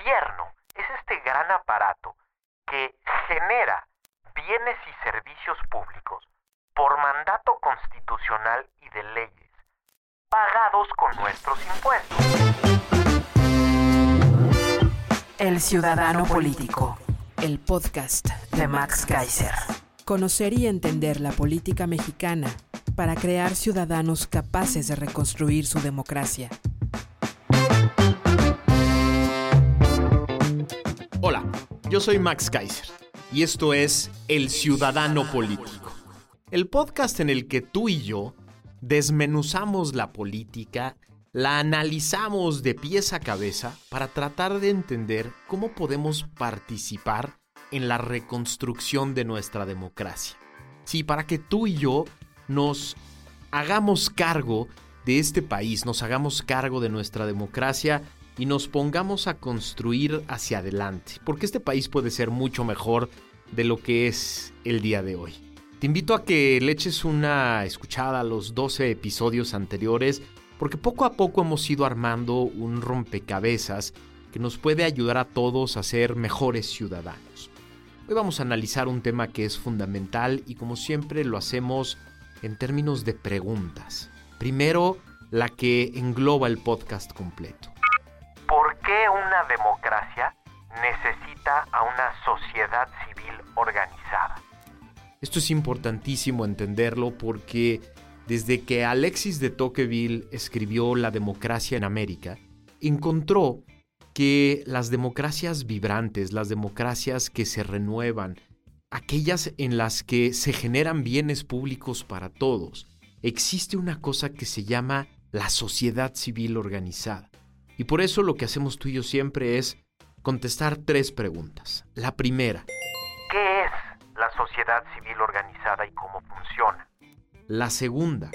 Gobierno es este gran aparato que genera bienes y servicios públicos por mandato constitucional y de leyes, pagados con nuestros impuestos. El Ciudadano Político, el podcast de Max Kaiser. Conocer y entender la política mexicana para crear ciudadanos capaces de reconstruir su democracia. Yo soy Max Kaiser y esto es El Ciudadano Político, el podcast en el que tú y yo desmenuzamos la política, la analizamos de pies a cabeza para tratar de entender cómo podemos participar en la reconstrucción de nuestra democracia. Sí, para que tú y yo nos hagamos cargo de este país, nos hagamos cargo de nuestra democracia y nos pongamos a construir hacia adelante, porque este país puede ser mucho mejor de lo que es el día de hoy. Te invito a que le eches una escuchada a los 12 episodios anteriores, porque poco a poco hemos ido armando un rompecabezas que nos puede ayudar a todos a ser mejores ciudadanos. Hoy vamos a analizar un tema que es fundamental y como siempre lo hacemos en términos de preguntas. Primero, la que engloba el podcast completo. ¿Por qué una democracia necesita a una sociedad civil organizada? Esto es importantísimo entenderlo porque desde que Alexis de Tocqueville escribió La democracia en América, encontró que las democracias vibrantes, las democracias que se renuevan, aquellas en las que se generan bienes públicos para todos, existe una cosa que se llama la sociedad civil organizada. Y por eso lo que hacemos tú y yo siempre es contestar tres preguntas. La primera, ¿Qué es la sociedad civil organizada y cómo funciona? La segunda,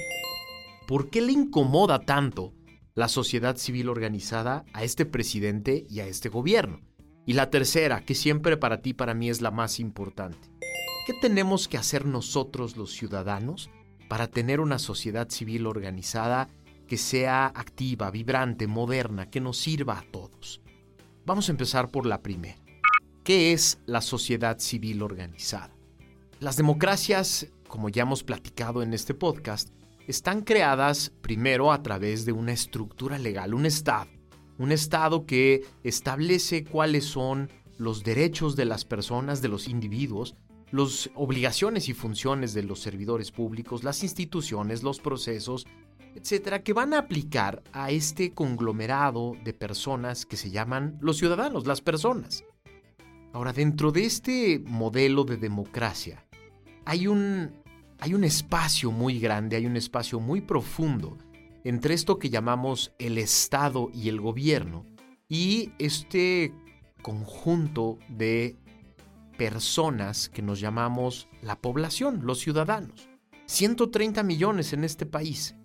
¿por qué le incomoda tanto la sociedad civil organizada a este presidente y a este gobierno? Y la tercera, que siempre para ti y para mí es la más importante. ¿Qué tenemos que hacer nosotros los ciudadanos para tener una sociedad civil organizada que sea activa, vibrante, moderna, que nos sirva a todos? Vamos a empezar por la primera. ¿Qué es la sociedad civil organizada? Las democracias, como ya hemos platicado en este podcast, están creadas primero a través de una estructura legal, un Estado. Un Estado que establece cuáles son los derechos de las personas, de los individuos, las obligaciones y funciones de los servidores públicos, las instituciones, los procesos, etcétera, que van a aplicar a este conglomerado de personas que se llaman los ciudadanos, las personas. Ahora, dentro de este modelo de democracia, hay un, hay un espacio muy grande, hay un espacio muy profundo entre esto que llamamos el Estado y el gobierno y este conjunto de personas que nos llamamos la población, los ciudadanos. 130 millones en este país.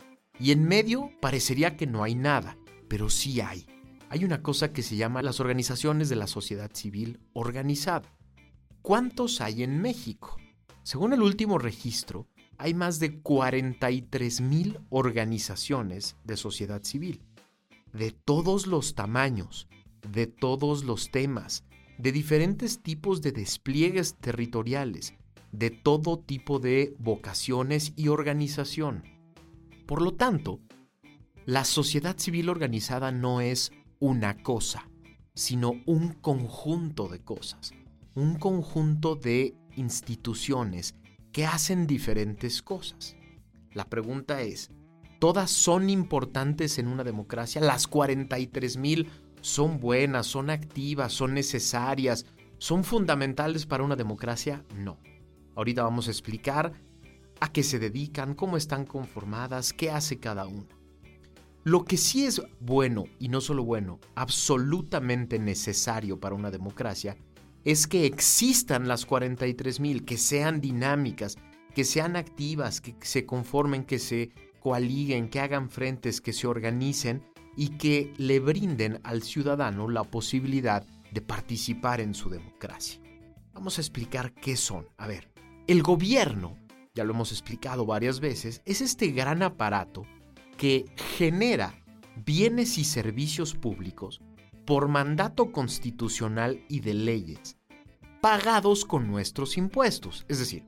Y en medio parecería que no hay nada, pero sí hay. Hay una cosa que se llama las organizaciones de la sociedad civil organizada. ¿Cuántos hay en México? Según el último registro, hay más de 43 mil organizaciones de sociedad civil, de todos los tamaños, de todos los temas, de diferentes tipos de despliegues territoriales, de todo tipo de vocaciones y organización. Por lo tanto, la sociedad civil organizada no es una cosa, sino un conjunto de cosas, un conjunto de instituciones que hacen diferentes cosas. La pregunta es, ¿todas son importantes en una democracia? ¿Las 43 mil son buenas, son activas, son necesarias, son fundamentales para una democracia? No. Ahorita vamos a explicar a qué se dedican, cómo están conformadas, qué hace cada una. Lo que sí es bueno, y no solo bueno, absolutamente necesario para una democracia, es que existan las 43.000, que sean dinámicas, que sean activas, que se conformen, que se coaliguen, que hagan frentes, que se organicen y que le brinden al ciudadano la posibilidad de participar en su democracia. Vamos a explicar qué son. A ver, el gobierno, ya lo hemos explicado varias veces, es este gran aparato que genera bienes y servicios públicos por mandato constitucional y de leyes, pagados con nuestros impuestos. Es decir,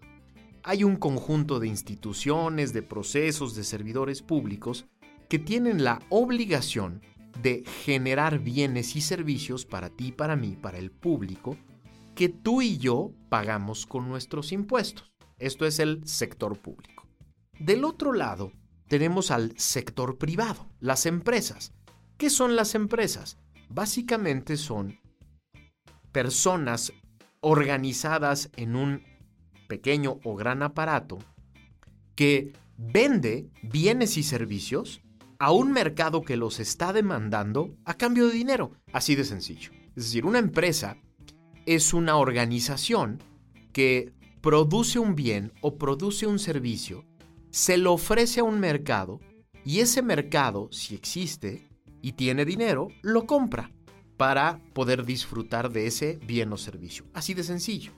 hay un conjunto de instituciones, de procesos, de servidores públicos que tienen la obligación de generar bienes y servicios para ti, para mí, para el público, que tú y yo pagamos con nuestros impuestos. Esto es el sector público. Del otro lado, tenemos al sector privado, las empresas. ¿Qué son las empresas? Básicamente son personas organizadas en un pequeño o gran aparato que vende bienes y servicios a un mercado que los está demandando a cambio de dinero. Así de sencillo. Es decir, una empresa es una organización que produce un bien o produce un servicio se lo ofrece a un mercado y ese mercado, si existe y tiene dinero, lo compra para poder disfrutar de ese bien o servicio. Así de sencillo.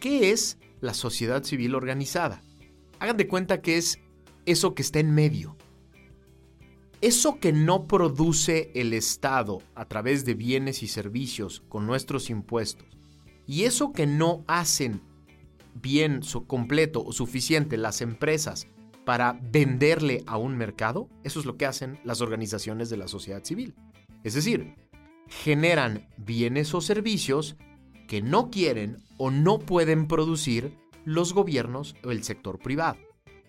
¿Qué es la sociedad civil organizada? Hagan de cuenta que es eso que está en medio. Eso que no produce el Estado a través de bienes y servicios con nuestros impuestos y eso que no hacen bien completo o suficiente las empresas para venderle a un mercado, eso es lo que hacen las organizaciones de la sociedad civil. Es decir, generan bienes o servicios que no quieren o no pueden producir los gobiernos o el sector privado.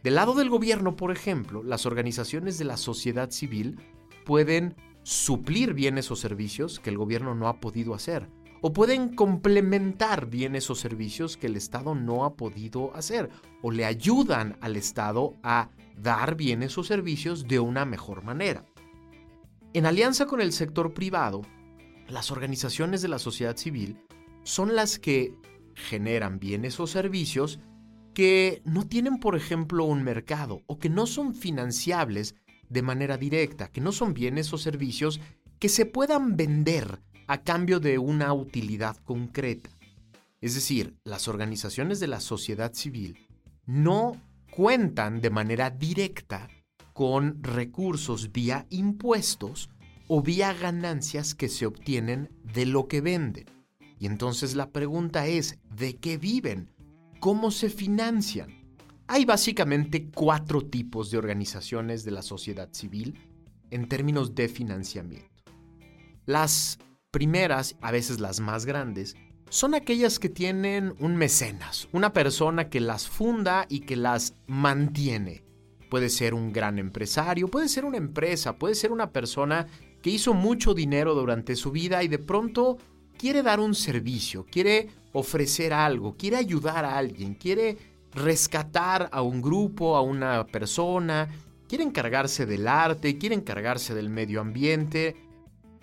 Del lado del gobierno, por ejemplo, las organizaciones de la sociedad civil pueden suplir bienes o servicios que el gobierno no ha podido hacer o pueden complementar bienes o servicios que el Estado no ha podido hacer o le ayudan al Estado a dar bienes o servicios de una mejor manera. En alianza con el sector privado, las organizaciones de la sociedad civil son las que generan bienes o servicios que no tienen, por ejemplo, un mercado o que no son financiables de manera directa, que no son bienes o servicios que se puedan vender a cambio de una utilidad concreta. Es decir, las organizaciones de la sociedad civil no cuentan de manera directa con recursos vía impuestos o vía ganancias que se obtienen de lo que venden. Y entonces la pregunta es, ¿de qué viven? ¿Cómo se financian? Hay básicamente cuatro tipos de organizaciones de la sociedad civil en términos de financiamiento. Las primeras, a veces las más grandes, son aquellas que tienen un mecenas, una persona que las funda y que las mantiene. Puede ser un gran empresario, puede ser una empresa, puede ser una persona que hizo mucho dinero durante su vida y de pronto quiere dar un servicio, quiere ofrecer algo, quiere ayudar a alguien, quiere rescatar a un grupo, a una persona, quiere encargarse del arte, quiere encargarse del medio ambiente,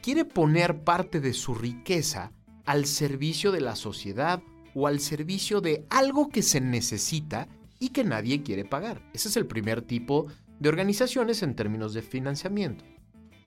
quiere poner parte de su riqueza al servicio de la sociedad o al servicio de algo que se necesita y que nadie quiere pagar. Ese es el primer tipo de organizaciones en términos de financiamiento.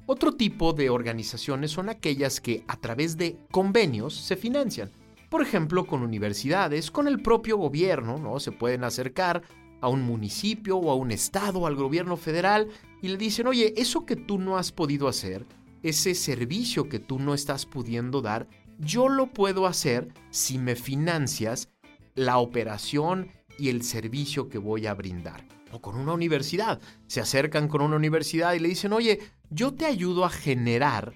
Otro tipo de organizaciones son aquellas que a través de convenios se financian. Por ejemplo, con universidades, con el propio gobierno, ¿no? Se pueden acercar a un municipio o a un estado, al gobierno federal, y le dicen, oye, eso que tú no has podido hacer, ese servicio que tú no estás pudiendo dar, yo lo puedo hacer si me financias la operación y el servicio que voy a brindar. O con una universidad. Se acercan con una universidad y le dicen, oye, yo te ayudo a generar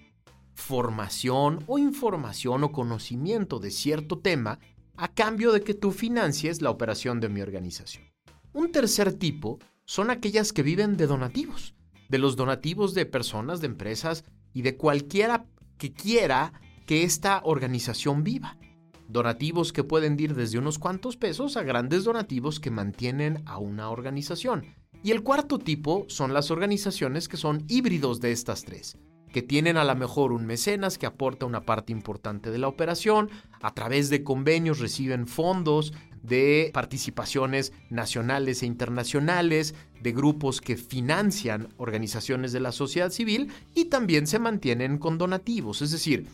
formación o información o conocimiento de cierto tema a cambio de que tú financies la operación de mi organización. Un tercer tipo son aquellas que viven de donativos, de los donativos de personas, de empresas y de cualquiera que quiera que esta organización viva. Donativos que pueden ir desde unos cuantos pesos a grandes donativos que mantienen a una organización. Y el cuarto tipo son las organizaciones que son híbridos de estas tres, que tienen a lo mejor un mecenas que aporta una parte importante de la operación, a través de convenios reciben fondos de participaciones nacionales e internacionales, de grupos que financian organizaciones de la sociedad civil y también se mantienen con donativos, es decir,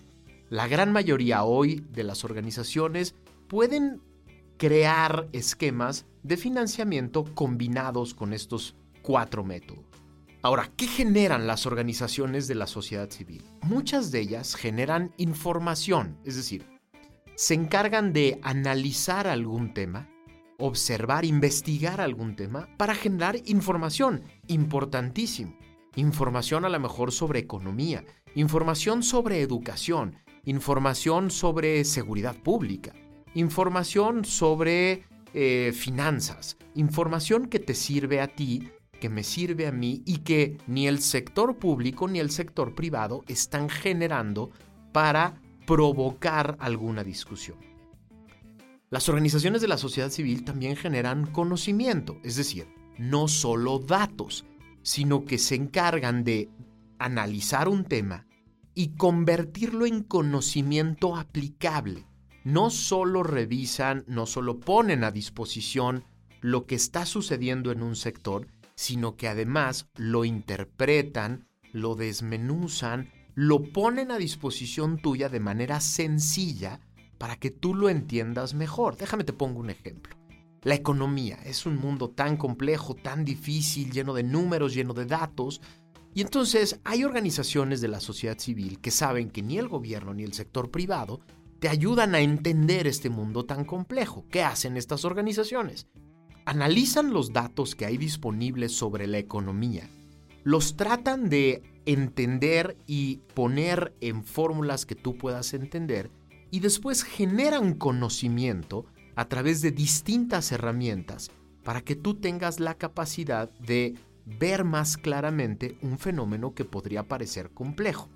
la gran mayoría hoy de las organizaciones pueden crear esquemas de financiamiento combinados con estos cuatro métodos. Ahora, ¿qué generan las organizaciones de la sociedad civil? Muchas de ellas generan información, es decir, se encargan de analizar algún tema, observar, investigar algún tema para generar información, importantísimo. Información a lo mejor sobre economía, información sobre educación, información sobre seguridad pública, información sobre eh, finanzas, información que te sirve a ti, que me sirve a mí y que ni el sector público ni el sector privado están generando para provocar alguna discusión. Las organizaciones de la sociedad civil también generan conocimiento, es decir, no solo datos, sino que se encargan de analizar un tema y convertirlo en conocimiento aplicable. No solo revisan, no solo ponen a disposición lo que está sucediendo en un sector, sino que además lo interpretan, lo desmenuzan, lo ponen a disposición tuya de manera sencilla para que tú lo entiendas mejor. Déjame te pongo un ejemplo. La economía es un mundo tan complejo, tan difícil, lleno de números, lleno de datos, y entonces hay organizaciones de la sociedad civil que saben que ni el gobierno ni el sector privado te ayudan a entender este mundo tan complejo. ¿Qué hacen estas organizaciones? Analizan los datos que hay disponibles sobre la economía, los tratan de entender y poner en fórmulas que tú puedas entender y después generan conocimiento a través de distintas herramientas para que tú tengas la capacidad de ver más claramente un fenómeno que podría parecer complejo.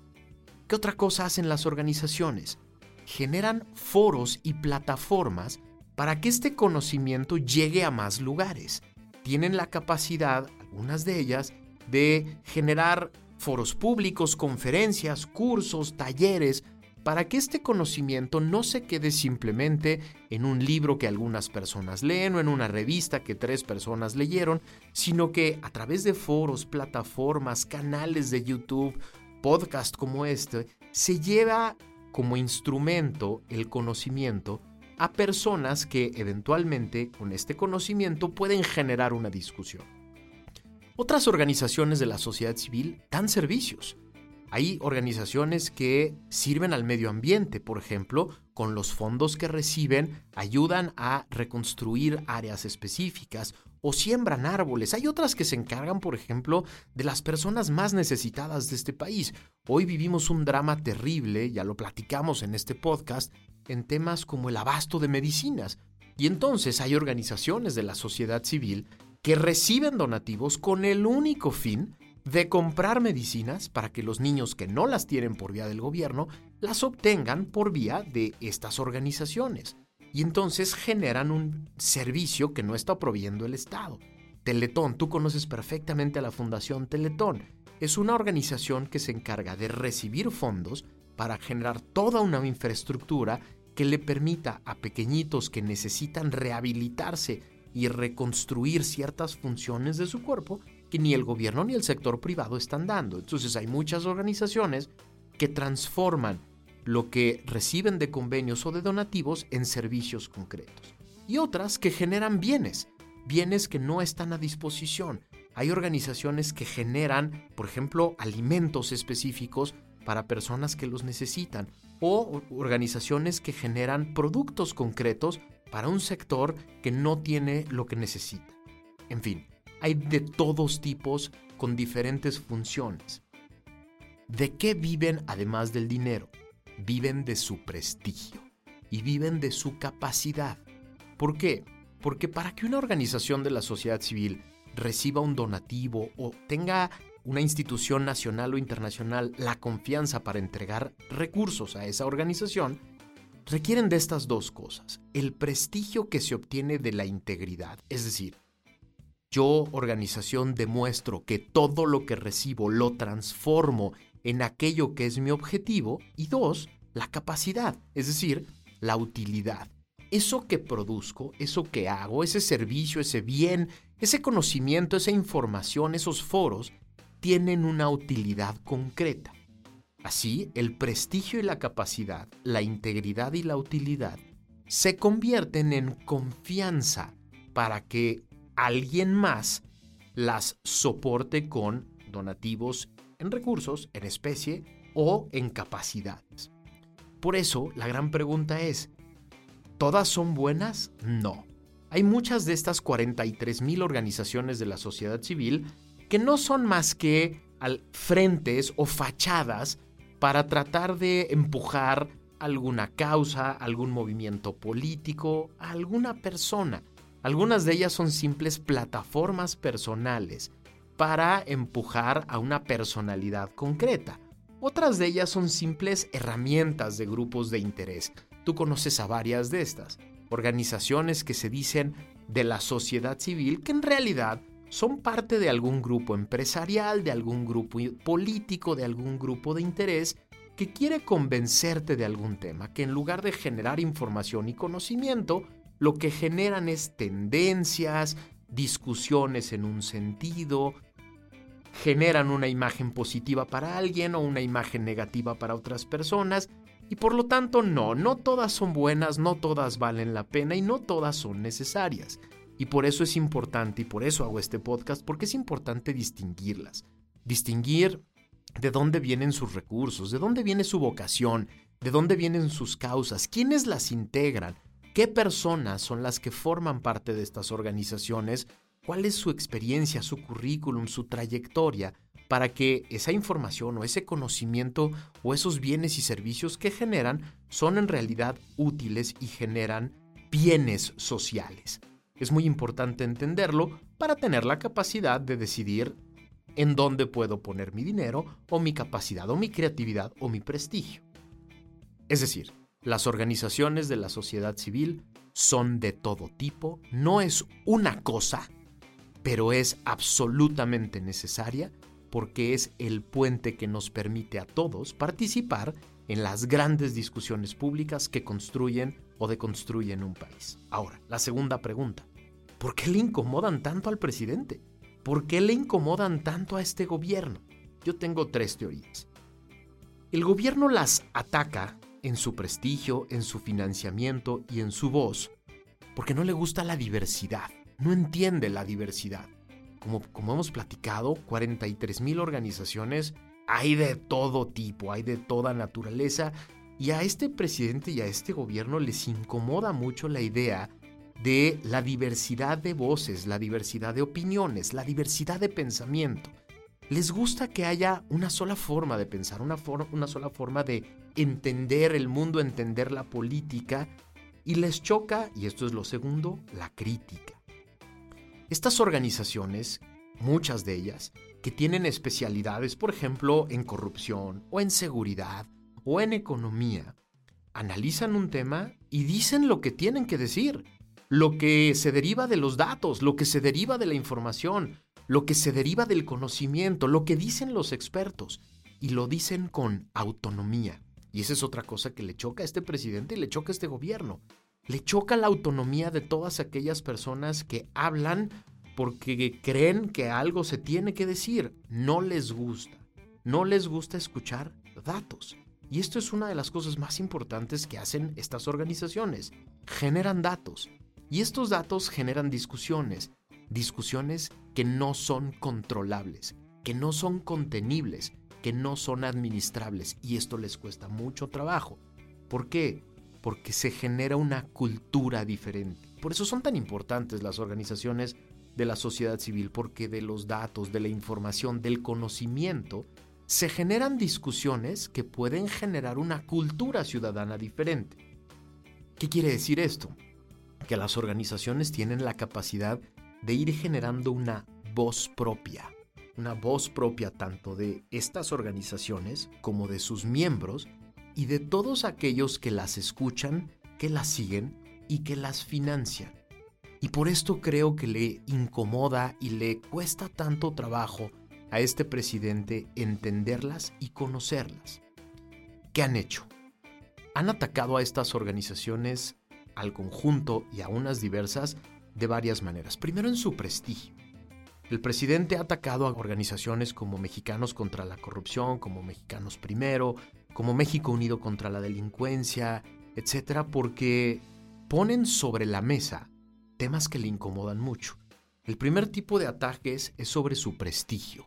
¿Qué otra cosa hacen las organizaciones? Generan foros y plataformas para que este conocimiento llegue a más lugares. Tienen la capacidad, algunas de ellas, de generar foros públicos, conferencias, cursos, talleres, para que este conocimiento no se quede simplemente en un libro que algunas personas leen o en una revista que tres personas leyeron, sino que a través de foros, plataformas, canales de YouTube, podcast como este, se lleva como instrumento el conocimiento a personas que eventualmente con este conocimiento pueden generar una discusión. Otras organizaciones de la sociedad civil dan servicios hay organizaciones que sirven al medio ambiente, por ejemplo, con los fondos que reciben ayudan a reconstruir áreas específicas o siembran árboles. Hay otras que se encargan, por ejemplo, de las personas más necesitadas de este país. Hoy vivimos un drama terrible, ya lo platicamos en este podcast, en temas como el abasto de medicinas. Y entonces hay organizaciones de la sociedad civil que reciben donativos con el único fin de comprar medicinas para que los niños que no las tienen por vía del gobierno las obtengan por vía de estas organizaciones. Y entonces generan un servicio que no está proveyendo el Estado. Teletón, tú conoces perfectamente a la Fundación Teletón. Es una organización que se encarga de recibir fondos para generar toda una infraestructura que le permita a pequeñitos que necesitan rehabilitarse y reconstruir ciertas funciones de su cuerpo que ni el gobierno ni el sector privado están dando. Entonces hay muchas organizaciones que transforman lo que reciben de convenios o de donativos en servicios concretos. Y otras que generan bienes, bienes que no están a disposición. Hay organizaciones que generan, por ejemplo, alimentos específicos para personas que los necesitan o organizaciones que generan productos concretos para un sector que no tiene lo que necesita. En fin, hay de todos tipos con diferentes funciones. ¿De qué viven además del dinero? Viven de su prestigio y viven de su capacidad. ¿Por qué? Porque para que una organización de la sociedad civil reciba un donativo o tenga una institución nacional o internacional la confianza para entregar recursos a esa organización, requieren de estas dos cosas. El prestigio que se obtiene de la integridad, es decir, yo, organización, demuestro que todo lo que recibo lo transformo en aquello que es mi objetivo. Y dos, la capacidad, es decir, la utilidad. Eso que produzco, eso que hago, ese servicio, ese bien, ese conocimiento, esa información, esos foros, tienen una utilidad concreta. Así, el prestigio y la capacidad, la integridad y la utilidad se convierten en confianza para que alguien más las soporte con donativos en recursos, en especie o en capacidades. Por eso, la gran pregunta es, ¿todas son buenas? No. Hay muchas de estas 43.000 organizaciones de la sociedad civil que no son más que frentes o fachadas para tratar de empujar alguna causa, algún movimiento político, alguna persona. Algunas de ellas son simples plataformas personales para empujar a una personalidad concreta. Otras de ellas son simples herramientas de grupos de interés. Tú conoces a varias de estas. Organizaciones que se dicen de la sociedad civil que en realidad son parte de algún grupo empresarial, de algún grupo político, de algún grupo de interés que quiere convencerte de algún tema, que en lugar de generar información y conocimiento, lo que generan es tendencias, discusiones en un sentido, generan una imagen positiva para alguien o una imagen negativa para otras personas, y por lo tanto no, no todas son buenas, no todas valen la pena y no todas son necesarias. Y por eso es importante, y por eso hago este podcast, porque es importante distinguirlas. Distinguir de dónde vienen sus recursos, de dónde viene su vocación, de dónde vienen sus causas, quiénes las integran, qué personas son las que forman parte de estas organizaciones, cuál es su experiencia, su currículum, su trayectoria, para que esa información o ese conocimiento o esos bienes y servicios que generan son en realidad útiles y generan bienes sociales. Es muy importante entenderlo para tener la capacidad de decidir en dónde puedo poner mi dinero o mi capacidad o mi creatividad o mi prestigio. Es decir, las organizaciones de la sociedad civil son de todo tipo, no es una cosa, pero es absolutamente necesaria porque es el puente que nos permite a todos participar en las grandes discusiones públicas que construyen o deconstruyen un país. Ahora, la segunda pregunta. ¿Por qué le incomodan tanto al presidente? ¿Por qué le incomodan tanto a este gobierno? Yo tengo tres teorías. El gobierno las ataca en su prestigio, en su financiamiento y en su voz porque no le gusta la diversidad, no entiende la diversidad. Como, como hemos platicado, 43 mil organizaciones, hay de todo tipo, hay de toda naturaleza y a este presidente y a este gobierno les incomoda mucho la idea de la diversidad de voces, la diversidad de opiniones, la diversidad de pensamiento. Les gusta que haya una sola forma de pensar, una, una sola forma de entender el mundo, entender la política, y les choca, y esto es lo segundo, la crítica. Estas organizaciones, muchas de ellas, que tienen especialidades, por ejemplo, en corrupción o en seguridad o en economía, analizan un tema y dicen lo que tienen que decir, lo que se deriva de los datos, lo que se deriva de la información, lo que se deriva del conocimiento, lo que dicen los expertos, y lo dicen con autonomía. Y esa es otra cosa que le choca a este presidente y le choca a este gobierno. Le choca la autonomía de todas aquellas personas que hablan porque creen que algo se tiene que decir. No les gusta. No les gusta escuchar datos. Y esto es una de las cosas más importantes que hacen estas organizaciones. Generan datos. Y estos datos generan discusiones. Discusiones que no son controlables, que no son contenibles, que no son administrables. Y esto les cuesta mucho trabajo. ¿Por qué? Porque se genera una cultura diferente. Por eso son tan importantes las organizaciones de la sociedad civil, porque de los datos, de la información, del conocimiento, se generan discusiones que pueden generar una cultura ciudadana diferente. ¿Qué quiere decir esto? Que las organizaciones tienen la capacidad de ir generando una voz propia, una voz propia tanto de estas organizaciones como de sus miembros y de todos aquellos que las escuchan, que las siguen y que las financian. Y por esto creo que le incomoda y le cuesta tanto trabajo a este presidente entenderlas y conocerlas. ¿Qué han hecho? Han atacado a estas organizaciones, al conjunto y a unas diversas, de varias maneras. Primero en su prestigio. El presidente ha atacado a organizaciones como Mexicanos contra la Corrupción, como Mexicanos Primero, como México Unido contra la Delincuencia, etcétera, porque ponen sobre la mesa temas que le incomodan mucho. El primer tipo de ataques es sobre su prestigio.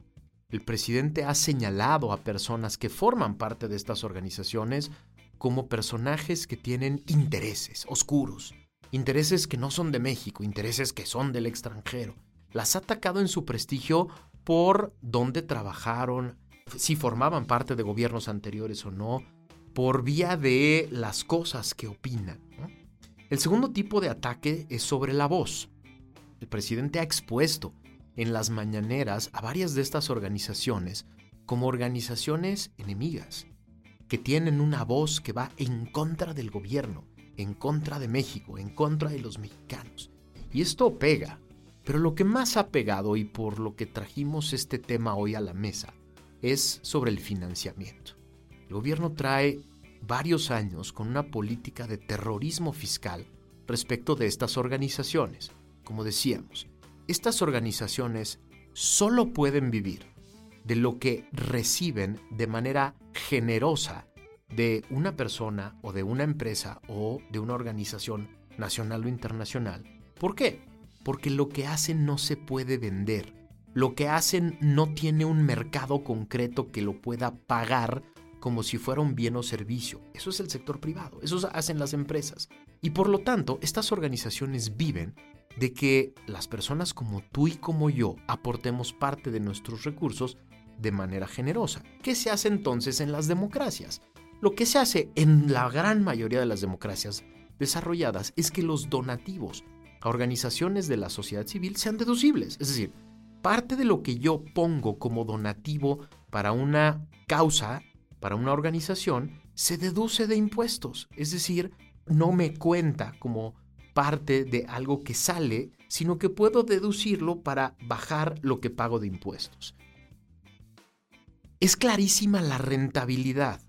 El presidente ha señalado a personas que forman parte de estas organizaciones como personajes que tienen intereses oscuros, intereses que no son de México, intereses que son del extranjero. Las ha atacado en su prestigio por dónde trabajaron, si formaban parte de gobiernos anteriores o no, por vía de las cosas que opinan. El segundo tipo de ataque es sobre la voz. El presidente ha expuesto en las mañaneras a varias de estas organizaciones como organizaciones enemigas, que tienen una voz que va en contra del gobierno, en contra de México, en contra de los mexicanos. Y esto pega, pero lo que más ha pegado y por lo que trajimos este tema hoy a la mesa es sobre el financiamiento. El gobierno trae varios años con una política de terrorismo fiscal respecto de estas organizaciones. Como decíamos, estas organizaciones solo pueden vivir de lo que reciben de manera generosa de una persona o de una empresa o de una organización nacional o internacional. ¿Por qué? Porque lo que hacen no se puede vender. Lo que hacen no tiene un mercado concreto que lo pueda pagar como si fuera un bien o servicio. Eso es el sector privado, eso hacen las empresas. Y por lo tanto, estas organizaciones viven de que las personas como tú y como yo aportemos parte de nuestros recursos de manera generosa. ¿Qué se hace entonces en las democracias? Lo que se hace en la gran mayoría de las democracias desarrolladas es que los donativos a organizaciones de la sociedad civil sean deducibles. Es decir, parte de lo que yo pongo como donativo para una causa, para una organización, se deduce de impuestos. Es decir, no me cuenta como parte de algo que sale, sino que puedo deducirlo para bajar lo que pago de impuestos. Es clarísima la rentabilidad.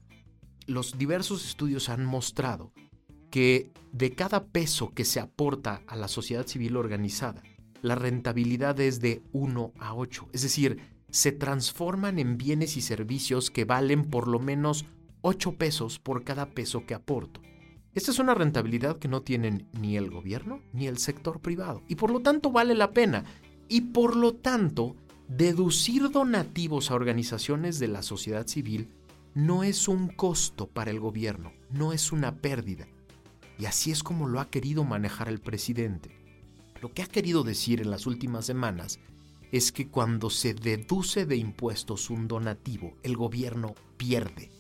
Los diversos estudios han mostrado que de cada peso que se aporta a la sociedad civil organizada, la rentabilidad es de 1 a 8. Es decir, se transforman en bienes y servicios que valen por lo menos 8 pesos por cada peso que aporto. Esta es una rentabilidad que no tienen ni el gobierno ni el sector privado y por lo tanto vale la pena. Y por lo tanto, deducir donativos a organizaciones de la sociedad civil no es un costo para el gobierno, no es una pérdida. Y así es como lo ha querido manejar el presidente. Lo que ha querido decir en las últimas semanas es que cuando se deduce de impuestos un donativo, el gobierno pierde.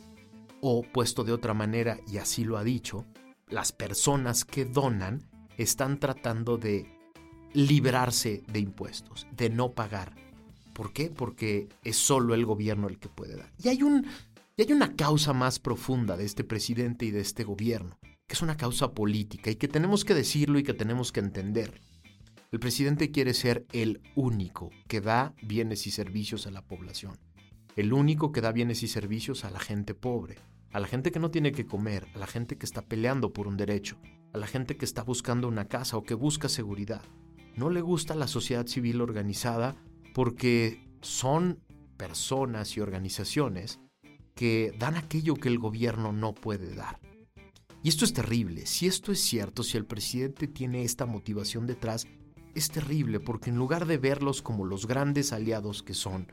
O, puesto de otra manera, y así lo ha dicho, las personas que donan están tratando de librarse de impuestos, de no pagar. ¿Por qué? Porque es solo el gobierno el que puede dar. Y hay, un, y hay una causa más profunda de este presidente y de este gobierno, que es una causa política y que tenemos que decirlo y que tenemos que entender. El presidente quiere ser el único que da bienes y servicios a la población, el único que da bienes y servicios a la gente pobre, a la gente que no tiene que comer, a la gente que está peleando por un derecho, a la gente que está buscando una casa o que busca seguridad. No le gusta la sociedad civil organizada porque son personas y organizaciones que dan aquello que el gobierno no puede dar. Y esto es terrible. Si esto es cierto, si el presidente tiene esta motivación detrás, es terrible porque en lugar de verlos como los grandes aliados que son,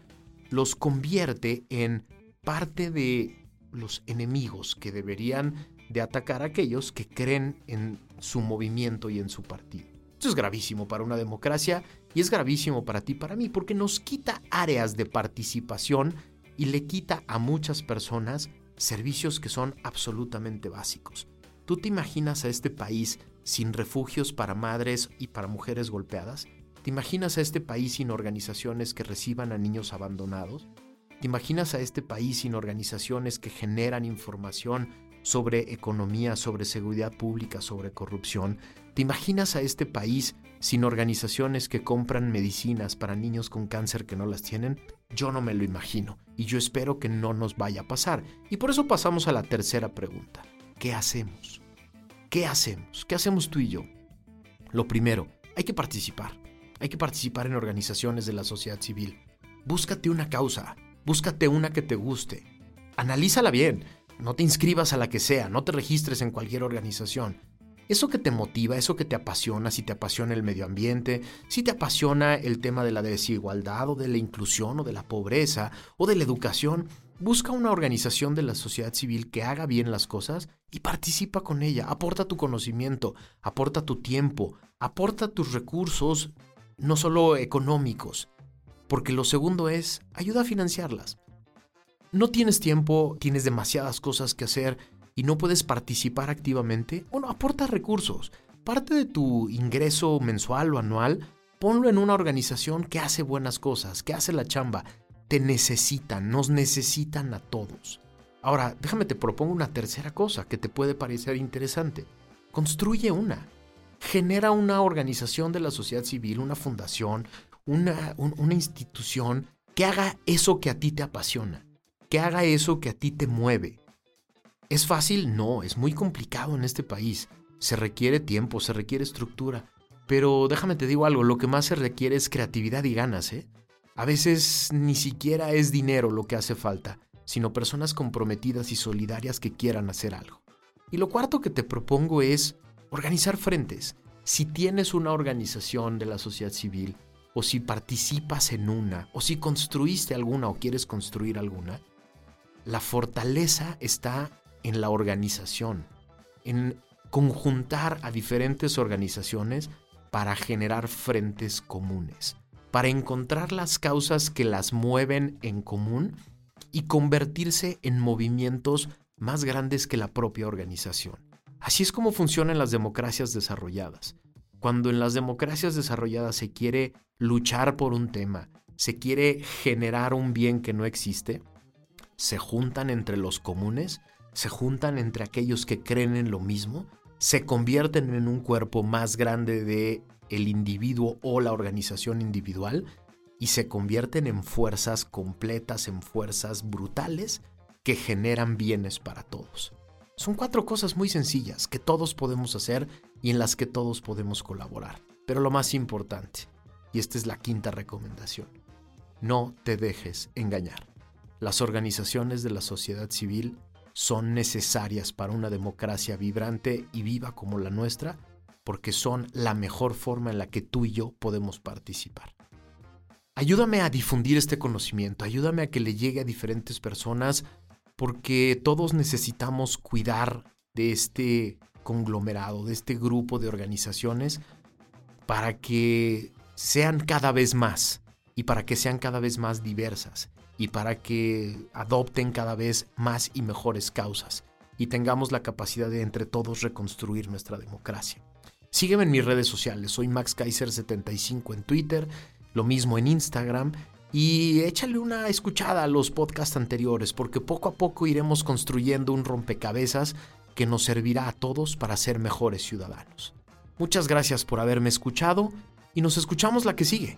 los convierte en parte de los enemigos que deberían de atacar a aquellos que creen en su movimiento y en su partido. Esto es gravísimo para una democracia y es gravísimo para ti para mí porque nos quita áreas de participación y le quita a muchas personas servicios que son absolutamente básicos. ¿Tú te imaginas a este país sin refugios para madres y para mujeres golpeadas? ¿Te imaginas a este país sin organizaciones que reciban a niños abandonados? ¿Te imaginas a este país sin organizaciones que generan información sobre economía, sobre seguridad pública, sobre corrupción? ¿Te imaginas a este país sin organizaciones que compran medicinas para niños con cáncer que no las tienen, yo no me lo imagino y yo espero que no nos vaya a pasar. Y por eso pasamos a la tercera pregunta. ¿Qué hacemos? ¿Qué hacemos? ¿Qué hacemos tú y yo? Lo primero, hay que participar. Hay que participar en organizaciones de la sociedad civil. Búscate una causa, búscate una que te guste. Analízala bien. No te inscribas a la que sea, no te registres en cualquier organización. Eso que te motiva, eso que te apasiona, si te apasiona el medio ambiente, si te apasiona el tema de la desigualdad o de la inclusión o de la pobreza o de la educación, busca una organización de la sociedad civil que haga bien las cosas y participa con ella. Aporta tu conocimiento, aporta tu tiempo, aporta tus recursos, no solo económicos, porque lo segundo es ayuda a financiarlas. No tienes tiempo, tienes demasiadas cosas que hacer y no puedes participar activamente, bueno, aporta recursos. Parte de tu ingreso mensual o anual, ponlo en una organización que hace buenas cosas, que hace la chamba. Te necesitan, nos necesitan a todos. Ahora, déjame te propongo una tercera cosa que te puede parecer interesante. Construye una. Genera una organización de la sociedad civil, una fundación, una, una institución que haga eso que a ti te apasiona, que haga eso que a ti te mueve, ¿Es fácil? No, es muy complicado en este país. Se requiere tiempo, se requiere estructura. Pero déjame te digo algo, lo que más se requiere es creatividad y ganas, ¿eh? A veces ni siquiera es dinero lo que hace falta, sino personas comprometidas y solidarias que quieran hacer algo. Y lo cuarto que te propongo es organizar frentes. Si tienes una organización de la sociedad civil, o si participas en una, o si construiste alguna o quieres construir alguna, la fortaleza está en la organización, en conjuntar a diferentes organizaciones para generar frentes comunes, para encontrar las causas que las mueven en común y convertirse en movimientos más grandes que la propia organización. Así es como funcionan las democracias desarrolladas. Cuando en las democracias desarrolladas se quiere luchar por un tema, se quiere generar un bien que no existe, se juntan entre los comunes se juntan entre aquellos que creen en lo mismo, se convierten en un cuerpo más grande de el individuo o la organización individual y se convierten en fuerzas completas, en fuerzas brutales que generan bienes para todos. Son cuatro cosas muy sencillas que todos podemos hacer y en las que todos podemos colaborar. Pero lo más importante, y esta es la quinta recomendación, no te dejes engañar. Las organizaciones de la sociedad civil son necesarias para una democracia vibrante y viva como la nuestra, porque son la mejor forma en la que tú y yo podemos participar. Ayúdame a difundir este conocimiento, ayúdame a que le llegue a diferentes personas, porque todos necesitamos cuidar de este conglomerado, de este grupo de organizaciones, para que sean cada vez más y para que sean cada vez más diversas y para que adopten cada vez más y mejores causas y tengamos la capacidad de entre todos reconstruir nuestra democracia. Sígueme en mis redes sociales, soy Max Kaiser75 en Twitter, lo mismo en Instagram y échale una escuchada a los podcasts anteriores porque poco a poco iremos construyendo un rompecabezas que nos servirá a todos para ser mejores ciudadanos. Muchas gracias por haberme escuchado y nos escuchamos la que sigue.